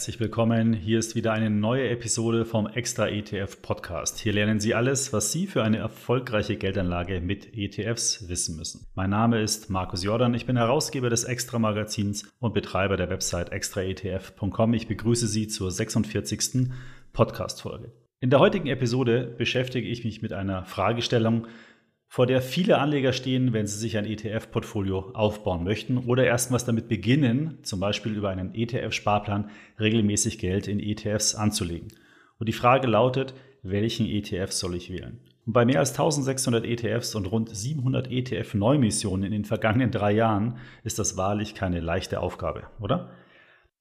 Herzlich willkommen. Hier ist wieder eine neue Episode vom Extra ETF Podcast. Hier lernen Sie alles, was Sie für eine erfolgreiche Geldanlage mit ETFs wissen müssen. Mein Name ist Markus Jordan. Ich bin Herausgeber des Extra Magazins und Betreiber der Website extraetf.com. Ich begrüße Sie zur 46. Podcast Folge. In der heutigen Episode beschäftige ich mich mit einer Fragestellung, vor der viele Anleger stehen, wenn sie sich ein ETF-Portfolio aufbauen möchten oder erstmals damit beginnen, zum Beispiel über einen ETF-Sparplan regelmäßig Geld in ETFs anzulegen. Und die Frage lautet, welchen ETF soll ich wählen? Und bei mehr als 1600 ETFs und rund 700 ETF-Neumissionen in den vergangenen drei Jahren ist das wahrlich keine leichte Aufgabe, oder?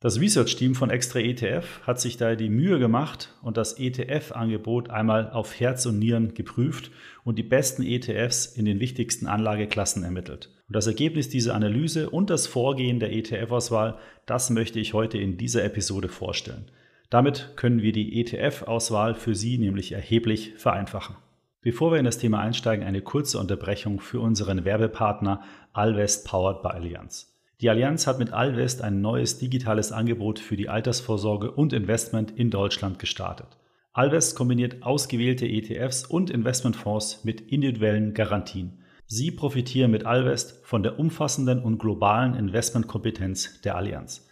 Das Research-Team von Extra ETF hat sich daher die Mühe gemacht und das ETF-Angebot einmal auf Herz und Nieren geprüft und die besten ETFs in den wichtigsten Anlageklassen ermittelt. Und das Ergebnis dieser Analyse und das Vorgehen der ETF-Auswahl, das möchte ich heute in dieser Episode vorstellen. Damit können wir die ETF-Auswahl für Sie nämlich erheblich vereinfachen. Bevor wir in das Thema einsteigen, eine kurze Unterbrechung für unseren Werbepartner Alvest Powered by Allianz. Die Allianz hat mit Alvest ein neues digitales Angebot für die Altersvorsorge und Investment in Deutschland gestartet. Alvest kombiniert ausgewählte ETFs und Investmentfonds mit individuellen Garantien. Sie profitieren mit Alvest von der umfassenden und globalen Investmentkompetenz der Allianz.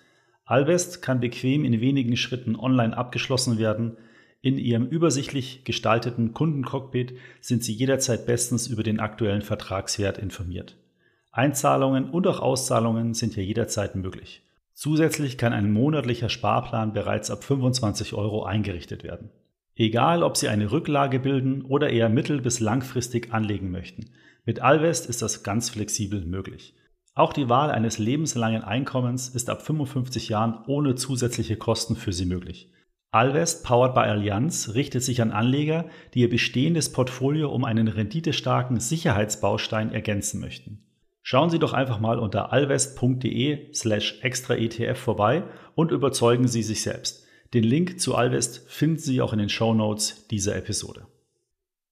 Alvest kann bequem in wenigen Schritten online abgeschlossen werden. In Ihrem übersichtlich gestalteten Kundencockpit sind Sie jederzeit bestens über den aktuellen Vertragswert informiert. Einzahlungen und auch Auszahlungen sind hier jederzeit möglich. Zusätzlich kann ein monatlicher Sparplan bereits ab 25 Euro eingerichtet werden. Egal, ob Sie eine Rücklage bilden oder eher mittel- bis langfristig anlegen möchten, mit Alvest ist das ganz flexibel möglich. Auch die Wahl eines lebenslangen Einkommens ist ab 55 Jahren ohne zusätzliche Kosten für Sie möglich. Alvest, powered by Allianz, richtet sich an Anleger, die ihr bestehendes Portfolio um einen renditestarken Sicherheitsbaustein ergänzen möchten. Schauen Sie doch einfach mal unter alvest.de slash extra ETF vorbei und überzeugen Sie sich selbst. Den Link zu Alvest finden Sie auch in den Show Notes dieser Episode.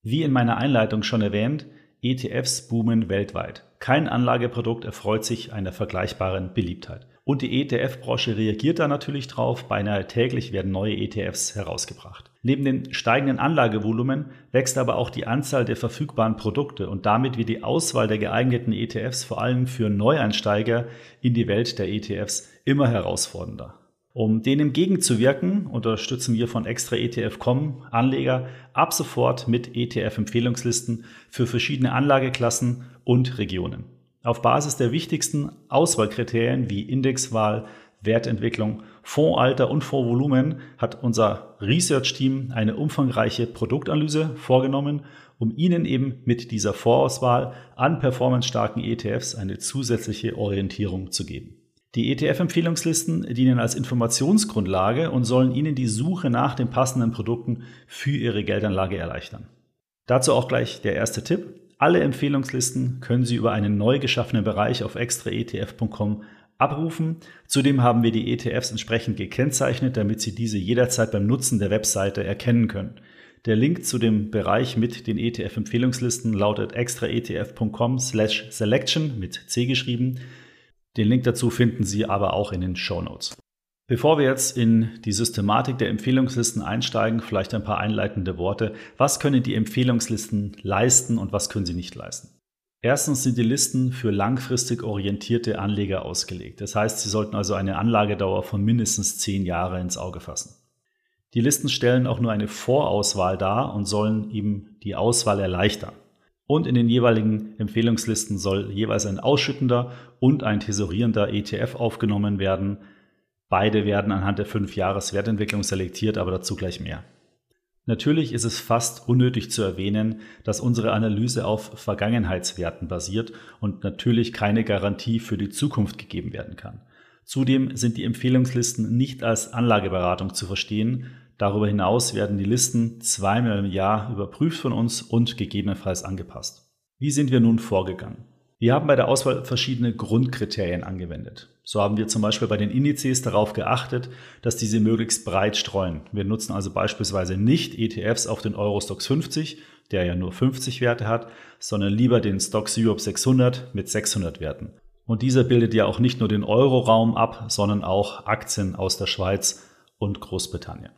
Wie in meiner Einleitung schon erwähnt, ETFs boomen weltweit. Kein Anlageprodukt erfreut sich einer vergleichbaren Beliebtheit. Und die ETF-Branche reagiert da natürlich drauf. Beinahe täglich werden neue ETFs herausgebracht. Neben den steigenden Anlagevolumen wächst aber auch die Anzahl der verfügbaren Produkte und damit wird die Auswahl der geeigneten ETFs vor allem für Neueinsteiger in die Welt der ETFs immer herausfordernder. Um dem entgegenzuwirken, unterstützen wir von Extra ETF.com Anleger ab sofort mit ETF-Empfehlungslisten für verschiedene Anlageklassen und Regionen. Auf Basis der wichtigsten Auswahlkriterien wie Indexwahl, Wertentwicklung, Fondsalter und Fondsvolumen hat unser Research-Team eine umfangreiche Produktanalyse vorgenommen, um Ihnen eben mit dieser Vorauswahl an performancestarken ETFs eine zusätzliche Orientierung zu geben. Die ETF-Empfehlungslisten dienen als Informationsgrundlage und sollen Ihnen die Suche nach den passenden Produkten für Ihre Geldanlage erleichtern. Dazu auch gleich der erste Tipp. Alle Empfehlungslisten können Sie über einen neu geschaffenen Bereich auf extraetf.com abrufen. Zudem haben wir die ETFs entsprechend gekennzeichnet, damit Sie diese jederzeit beim Nutzen der Webseite erkennen können. Der Link zu dem Bereich mit den ETF-Empfehlungslisten lautet extraetf.com slash selection mit C geschrieben. Den Link dazu finden Sie aber auch in den Show Notes. Bevor wir jetzt in die Systematik der Empfehlungslisten einsteigen, vielleicht ein paar einleitende Worte. Was können die Empfehlungslisten leisten und was können sie nicht leisten? Erstens sind die Listen für langfristig orientierte Anleger ausgelegt. Das heißt, sie sollten also eine Anlagedauer von mindestens zehn Jahre ins Auge fassen. Die Listen stellen auch nur eine Vorauswahl dar und sollen eben die Auswahl erleichtern. Und in den jeweiligen Empfehlungslisten soll jeweils ein ausschüttender und ein tesorierender ETF aufgenommen werden, Beide werden anhand der 5-Jahres-Wertentwicklung selektiert, aber dazu gleich mehr. Natürlich ist es fast unnötig zu erwähnen, dass unsere Analyse auf Vergangenheitswerten basiert und natürlich keine Garantie für die Zukunft gegeben werden kann. Zudem sind die Empfehlungslisten nicht als Anlageberatung zu verstehen. Darüber hinaus werden die Listen zweimal im Jahr überprüft von uns und gegebenenfalls angepasst. Wie sind wir nun vorgegangen? Wir haben bei der Auswahl verschiedene Grundkriterien angewendet. So haben wir zum Beispiel bei den Indizes darauf geachtet, dass diese möglichst breit streuen. Wir nutzen also beispielsweise nicht ETFs auf den Eurostox 50, der ja nur 50 Werte hat, sondern lieber den Stocks Europe 600 mit 600 Werten. Und dieser bildet ja auch nicht nur den Euroraum ab, sondern auch Aktien aus der Schweiz und Großbritannien.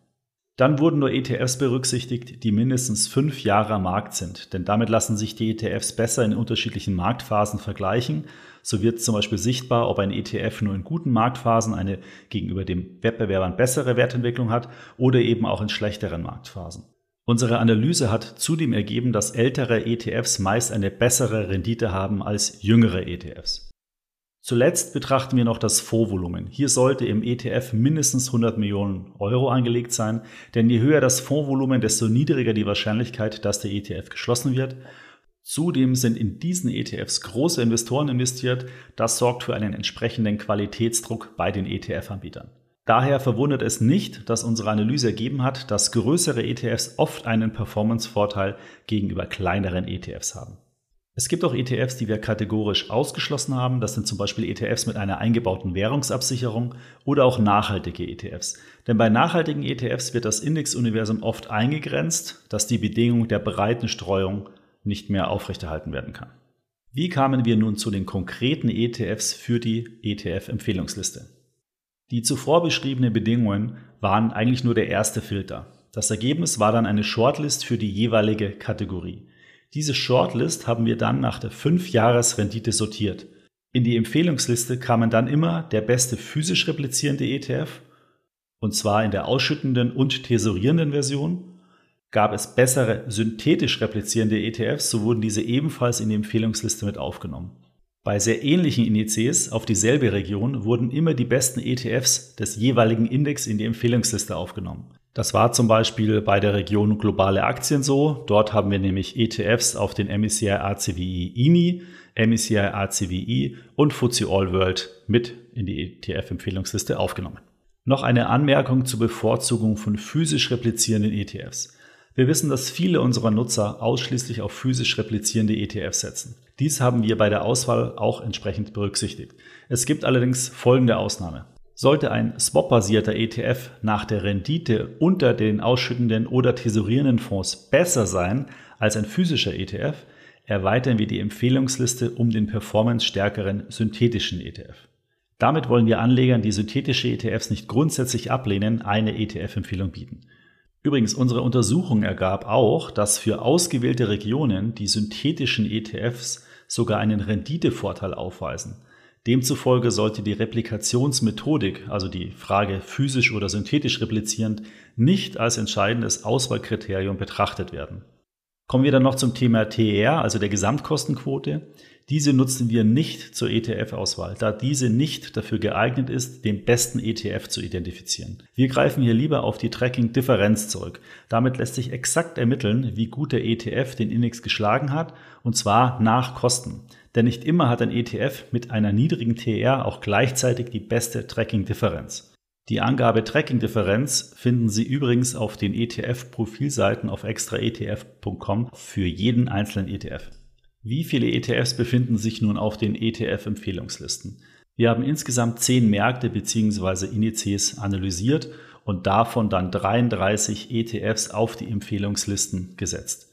Dann wurden nur ETFs berücksichtigt, die mindestens fünf Jahre am Markt sind, denn damit lassen sich die ETFs besser in unterschiedlichen Marktphasen vergleichen. So wird zum Beispiel sichtbar, ob ein ETF nur in guten Marktphasen eine gegenüber dem Wettbewerbern bessere Wertentwicklung hat oder eben auch in schlechteren Marktphasen. Unsere Analyse hat zudem ergeben, dass ältere ETFs meist eine bessere Rendite haben als jüngere ETFs. Zuletzt betrachten wir noch das Fondsvolumen. Hier sollte im ETF mindestens 100 Millionen Euro angelegt sein, denn je höher das Fondsvolumen, desto niedriger die Wahrscheinlichkeit, dass der ETF geschlossen wird. Zudem sind in diesen ETFs große Investoren investiert. Das sorgt für einen entsprechenden Qualitätsdruck bei den ETF-Anbietern. Daher verwundert es nicht, dass unsere Analyse ergeben hat, dass größere ETFs oft einen Performance-Vorteil gegenüber kleineren ETFs haben. Es gibt auch ETFs, die wir kategorisch ausgeschlossen haben. Das sind zum Beispiel ETFs mit einer eingebauten Währungsabsicherung oder auch nachhaltige ETFs. Denn bei nachhaltigen ETFs wird das Indexuniversum oft eingegrenzt, dass die Bedingung der breiten Streuung nicht mehr aufrechterhalten werden kann. Wie kamen wir nun zu den konkreten ETFs für die ETF-Empfehlungsliste? Die zuvor beschriebenen Bedingungen waren eigentlich nur der erste Filter. Das Ergebnis war dann eine Shortlist für die jeweilige Kategorie. Diese Shortlist haben wir dann nach der 5-Jahres-Rendite sortiert. In die Empfehlungsliste kamen dann immer der beste physisch replizierende ETF, und zwar in der ausschüttenden und tesorierenden Version. Gab es bessere synthetisch replizierende ETFs, so wurden diese ebenfalls in die Empfehlungsliste mit aufgenommen. Bei sehr ähnlichen Indizes auf dieselbe Region wurden immer die besten ETFs des jeweiligen Index in die Empfehlungsliste aufgenommen. Das war zum Beispiel bei der Region globale Aktien so. Dort haben wir nämlich ETFs auf den MSCI ACWI INI, MSCI ACWI und FTSE All World mit in die ETF-Empfehlungsliste aufgenommen. Noch eine Anmerkung zur Bevorzugung von physisch replizierenden ETFs. Wir wissen, dass viele unserer Nutzer ausschließlich auf physisch replizierende ETFs setzen. Dies haben wir bei der Auswahl auch entsprechend berücksichtigt. Es gibt allerdings folgende Ausnahme. Sollte ein Swap-basierter ETF nach der Rendite unter den ausschüttenden oder tesorierenden Fonds besser sein als ein physischer ETF, erweitern wir die Empfehlungsliste um den performance-stärkeren synthetischen ETF. Damit wollen wir Anlegern, die synthetische ETFs nicht grundsätzlich ablehnen, eine ETF-Empfehlung bieten. Übrigens, unsere Untersuchung ergab auch, dass für ausgewählte Regionen die synthetischen ETFs sogar einen Renditevorteil aufweisen. Demzufolge sollte die Replikationsmethodik, also die Frage physisch oder synthetisch replizierend, nicht als entscheidendes Auswahlkriterium betrachtet werden. Kommen wir dann noch zum Thema TER, also der Gesamtkostenquote. Diese nutzen wir nicht zur ETF-Auswahl, da diese nicht dafür geeignet ist, den besten ETF zu identifizieren. Wir greifen hier lieber auf die Tracking-Differenz zurück. Damit lässt sich exakt ermitteln, wie gut der ETF den Index geschlagen hat, und zwar nach Kosten. Denn nicht immer hat ein ETF mit einer niedrigen TR auch gleichzeitig die beste Tracking-Differenz. Die Angabe Tracking-Differenz finden Sie übrigens auf den ETF-Profilseiten auf extraetf.com für jeden einzelnen ETF. Wie viele ETFs befinden sich nun auf den ETF-Empfehlungslisten? Wir haben insgesamt 10 Märkte bzw. Indizes analysiert und davon dann 33 ETFs auf die Empfehlungslisten gesetzt.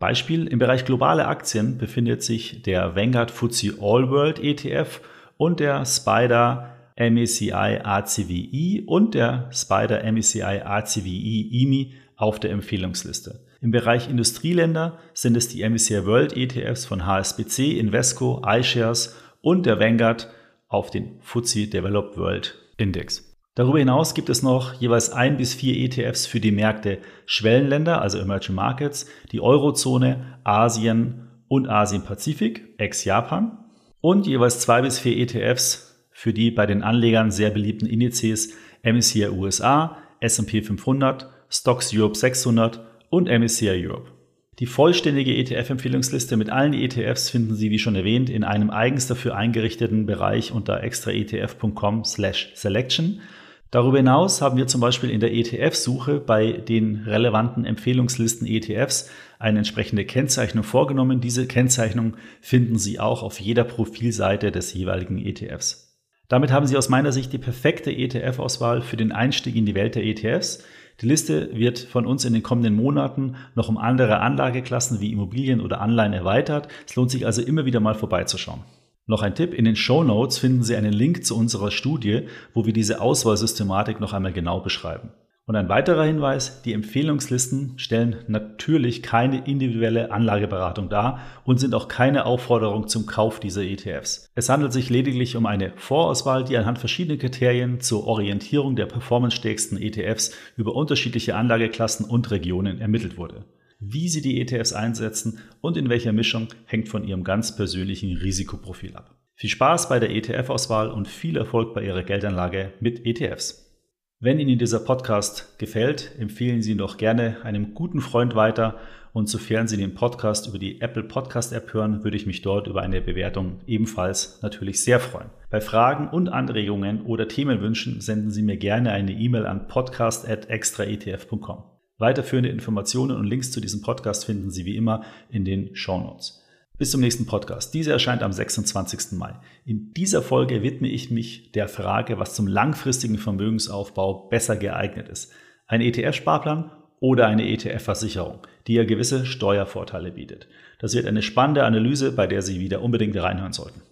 Beispiel, im Bereich globale Aktien befindet sich der Vanguard FTSE All World ETF und der Spider MECI ACWI und der Spider MECI ACWI IMI auf der Empfehlungsliste. Im Bereich Industrieländer sind es die MECI World ETFs von HSBC, Invesco, iShares und der Vanguard auf den FTSE Developed World Index. Darüber hinaus gibt es noch jeweils ein bis vier ETFs für die Märkte Schwellenländer, also Emerging Markets, die Eurozone, Asien und Asien-Pazifik, ex-Japan und jeweils zwei bis vier ETFs für die bei den Anlegern sehr beliebten Indizes MSCI USA, S&P 500, Stocks Europe 600 und MSCI Europe. Die vollständige ETF-Empfehlungsliste mit allen ETFs finden Sie, wie schon erwähnt, in einem eigens dafür eingerichteten Bereich unter extraetf.com/selection Darüber hinaus haben wir zum Beispiel in der ETF-Suche bei den relevanten Empfehlungslisten ETFs eine entsprechende Kennzeichnung vorgenommen. Diese Kennzeichnung finden Sie auch auf jeder Profilseite des jeweiligen ETFs. Damit haben Sie aus meiner Sicht die perfekte ETF-Auswahl für den Einstieg in die Welt der ETFs. Die Liste wird von uns in den kommenden Monaten noch um andere Anlageklassen wie Immobilien oder Anleihen erweitert. Es lohnt sich also immer wieder mal vorbeizuschauen. Noch ein Tipp, in den Show Notes finden Sie einen Link zu unserer Studie, wo wir diese Auswahlsystematik noch einmal genau beschreiben. Und ein weiterer Hinweis, die Empfehlungslisten stellen natürlich keine individuelle Anlageberatung dar und sind auch keine Aufforderung zum Kauf dieser ETFs. Es handelt sich lediglich um eine Vorauswahl, die anhand verschiedener Kriterien zur Orientierung der performancestärksten ETFs über unterschiedliche Anlageklassen und Regionen ermittelt wurde. Wie Sie die ETFs einsetzen und in welcher Mischung hängt von Ihrem ganz persönlichen Risikoprofil ab. Viel Spaß bei der ETF-Auswahl und viel Erfolg bei Ihrer Geldanlage mit ETFs. Wenn Ihnen dieser Podcast gefällt, empfehlen Sie ihn doch gerne einem guten Freund weiter und sofern Sie den Podcast über die Apple Podcast App hören, würde ich mich dort über eine Bewertung ebenfalls natürlich sehr freuen. Bei Fragen und Anregungen oder Themenwünschen senden Sie mir gerne eine E-Mail an podcast@extraetf.com. Weiterführende Informationen und Links zu diesem Podcast finden Sie wie immer in den Show Notes. Bis zum nächsten Podcast. Diese erscheint am 26. Mai. In dieser Folge widme ich mich der Frage, was zum langfristigen Vermögensaufbau besser geeignet ist. Ein ETF-Sparplan oder eine ETF-Versicherung, die ja gewisse Steuervorteile bietet. Das wird eine spannende Analyse, bei der Sie wieder unbedingt reinhören sollten.